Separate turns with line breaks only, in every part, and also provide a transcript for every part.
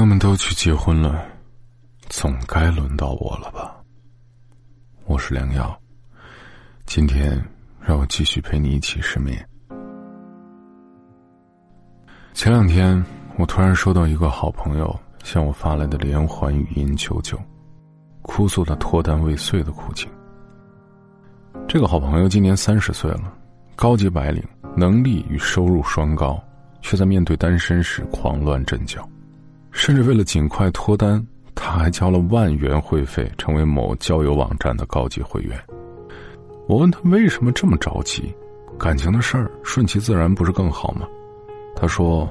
友们都去结婚了，总该轮到我了吧？我是良药，今天让我继续陪你一起失眠。前两天，我突然收到一个好朋友向我发来的连环语音求救，哭诉他脱单未遂的苦情。这个好朋友今年三十岁了，高级白领，能力与收入双高，却在面对单身时狂乱阵脚。甚至为了尽快脱单，他还交了万元会费，成为某交友网站的高级会员。我问他为什么这么着急，感情的事儿顺其自然不是更好吗？他说：“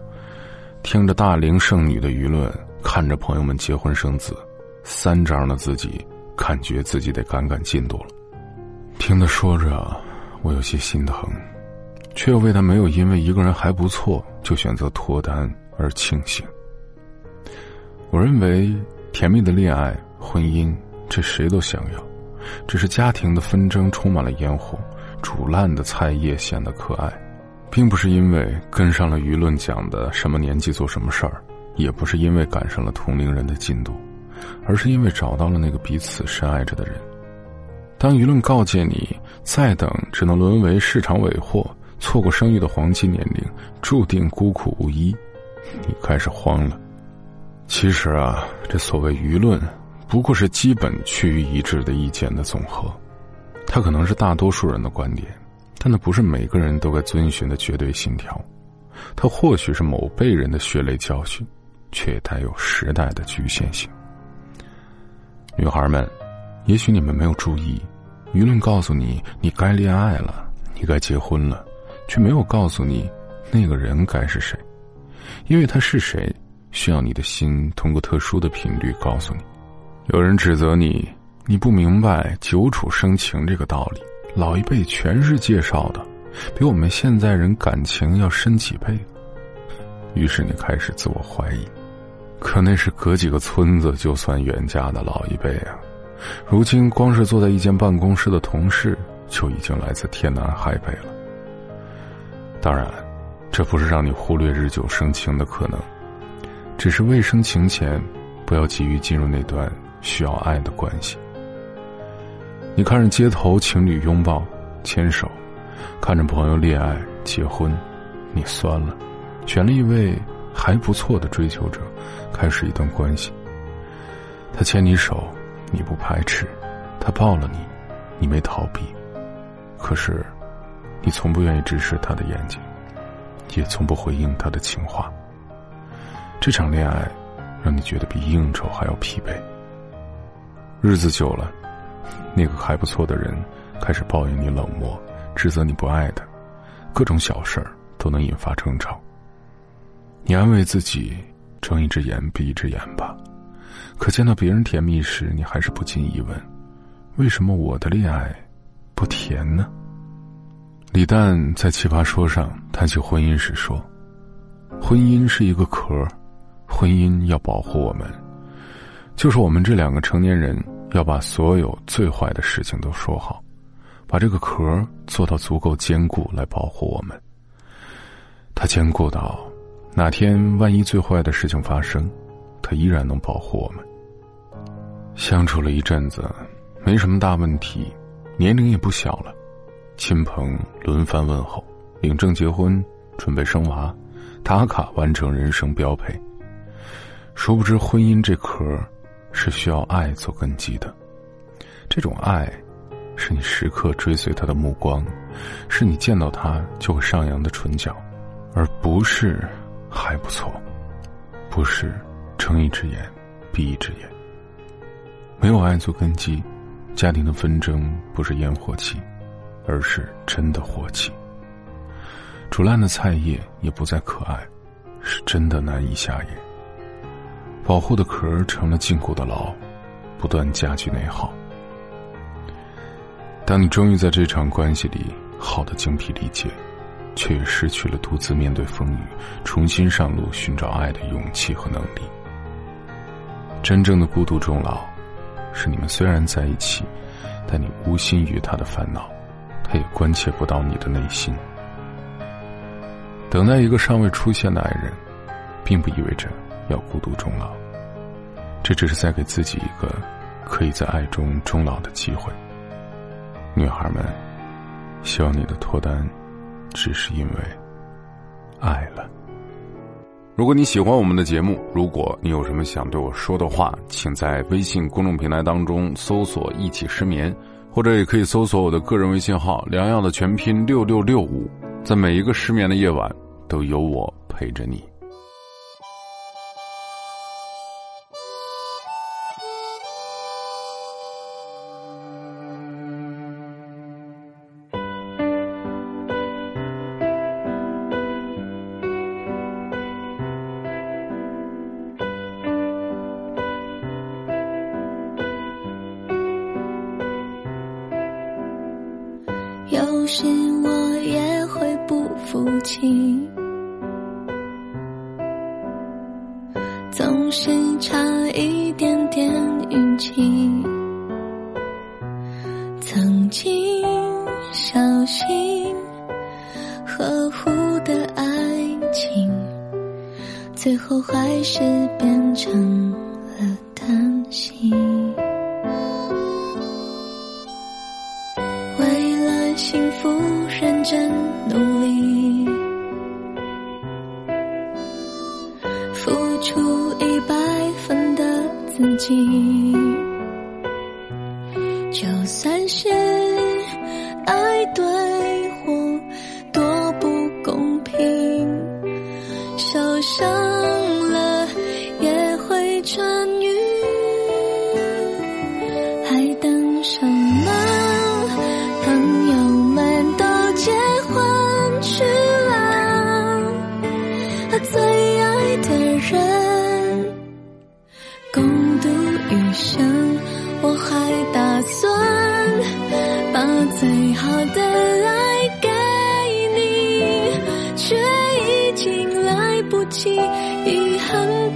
听着大龄剩女的舆论，看着朋友们结婚生子，三张的自己感觉自己得赶赶进度了。”听他说着，我有些心疼，却又为他没有因为一个人还不错就选择脱单而庆幸。我认为，甜蜜的恋爱、婚姻，这谁都想要，只是家庭的纷争充满了烟火，煮烂的菜叶显得可爱，并不是因为跟上了舆论讲的什么年纪做什么事儿，也不是因为赶上了同龄人的进度，而是因为找到了那个彼此深爱着的人。当舆论告诫你再等只能沦为市场尾货，错过生育的黄金年龄，注定孤苦无依，你开始慌了。其实啊，这所谓舆论，不过是基本趋于一致的意见的总和。它可能是大多数人的观点，但那不是每个人都该遵循的绝对信条。它或许是某辈人的血泪教训，却也带有时代的局限性。女孩们，也许你们没有注意，舆论告诉你你该恋爱了，你该结婚了，却没有告诉你那个人该是谁，因为他是谁。需要你的心通过特殊的频率告诉你。有人指责你，你不明白久处生情这个道理。老一辈全是介绍的，比我们现在人感情要深几倍。于是你开始自我怀疑，可那是隔几个村子就算远嫁的老一辈啊。如今光是坐在一间办公室的同事，就已经来自天南海北了。当然，这不是让你忽略日久生情的可能。只是未生情前，不要急于进入那段需要爱的关系。你看着街头情侣拥抱、牵手，看着朋友恋爱、结婚，你酸了，选了一位还不错的追求者，开始一段关系。他牵你手，你不排斥；他抱了你，你没逃避。可是，你从不愿意直视他的眼睛，也从不回应他的情话。这场恋爱，让你觉得比应酬还要疲惫。日子久了，那个还不错的人开始抱怨你冷漠，指责你不爱他，各种小事儿都能引发争吵。你安慰自己，睁一只眼闭一只眼吧。可见到别人甜蜜时，你还是不禁疑问：为什么我的恋爱不甜呢？李诞在《奇葩说》上谈起婚姻时说：“婚姻是一个壳。”婚姻要保护我们，就是我们这两个成年人要把所有最坏的事情都说好，把这个壳做到足够坚固来保护我们。它坚固到哪天万一最坏的事情发生，它依然能保护我们。相处了一阵子，没什么大问题，年龄也不小了，亲朋轮番问候，领证结婚，准备生娃，打卡完成人生标配。殊不知，婚姻这壳是需要爱做根基的。这种爱，是你时刻追随他的目光，是你见到他就会上扬的唇角，而不是还不错，不是睁一只眼闭一只眼。没有爱做根基，家庭的纷争不是烟火气，而是真的火气。煮烂的菜叶也不再可爱，是真的难以下咽。保护的壳成了禁锢的牢，不断加剧内耗。当你终于在这场关系里耗得精疲力竭，却也失去了独自面对风雨、重新上路寻找爱的勇气和能力。真正的孤独终老，是你们虽然在一起，但你无心于他的烦恼，他也关切不到你的内心。等待一个尚未出现的爱人，并不意味着。要孤独终老。这只是在给自己一个可以在爱中终老的机会。女孩们，希望你的脱单，只是因为爱了。如果你喜欢我们的节目，如果你有什么想对我说的话，请在微信公众平台当中搜索“一起失眠”，或者也可以搜索我的个人微信号“良药”的全拼六六六五。在每一个失眠的夜晚，都有我陪着你。
有时我也会不服气，总是差一点点运气。曾经小心呵护的爱情，最后还是变成了担心。幸福，认真努力，付出一百分的自己，就算是爱对或多不公平，受伤了也会痊愈，还等什么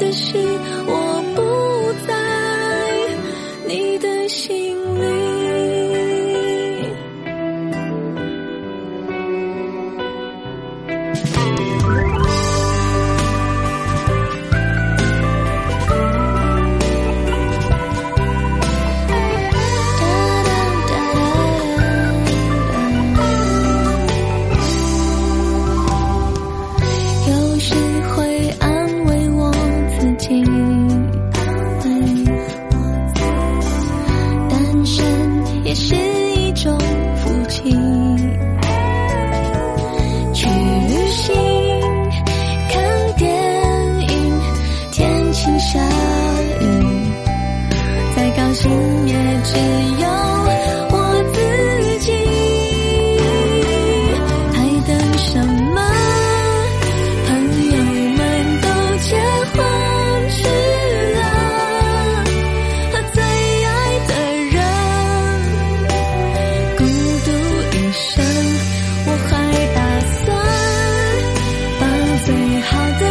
的心，最好的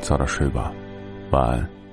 早点睡吧晚安。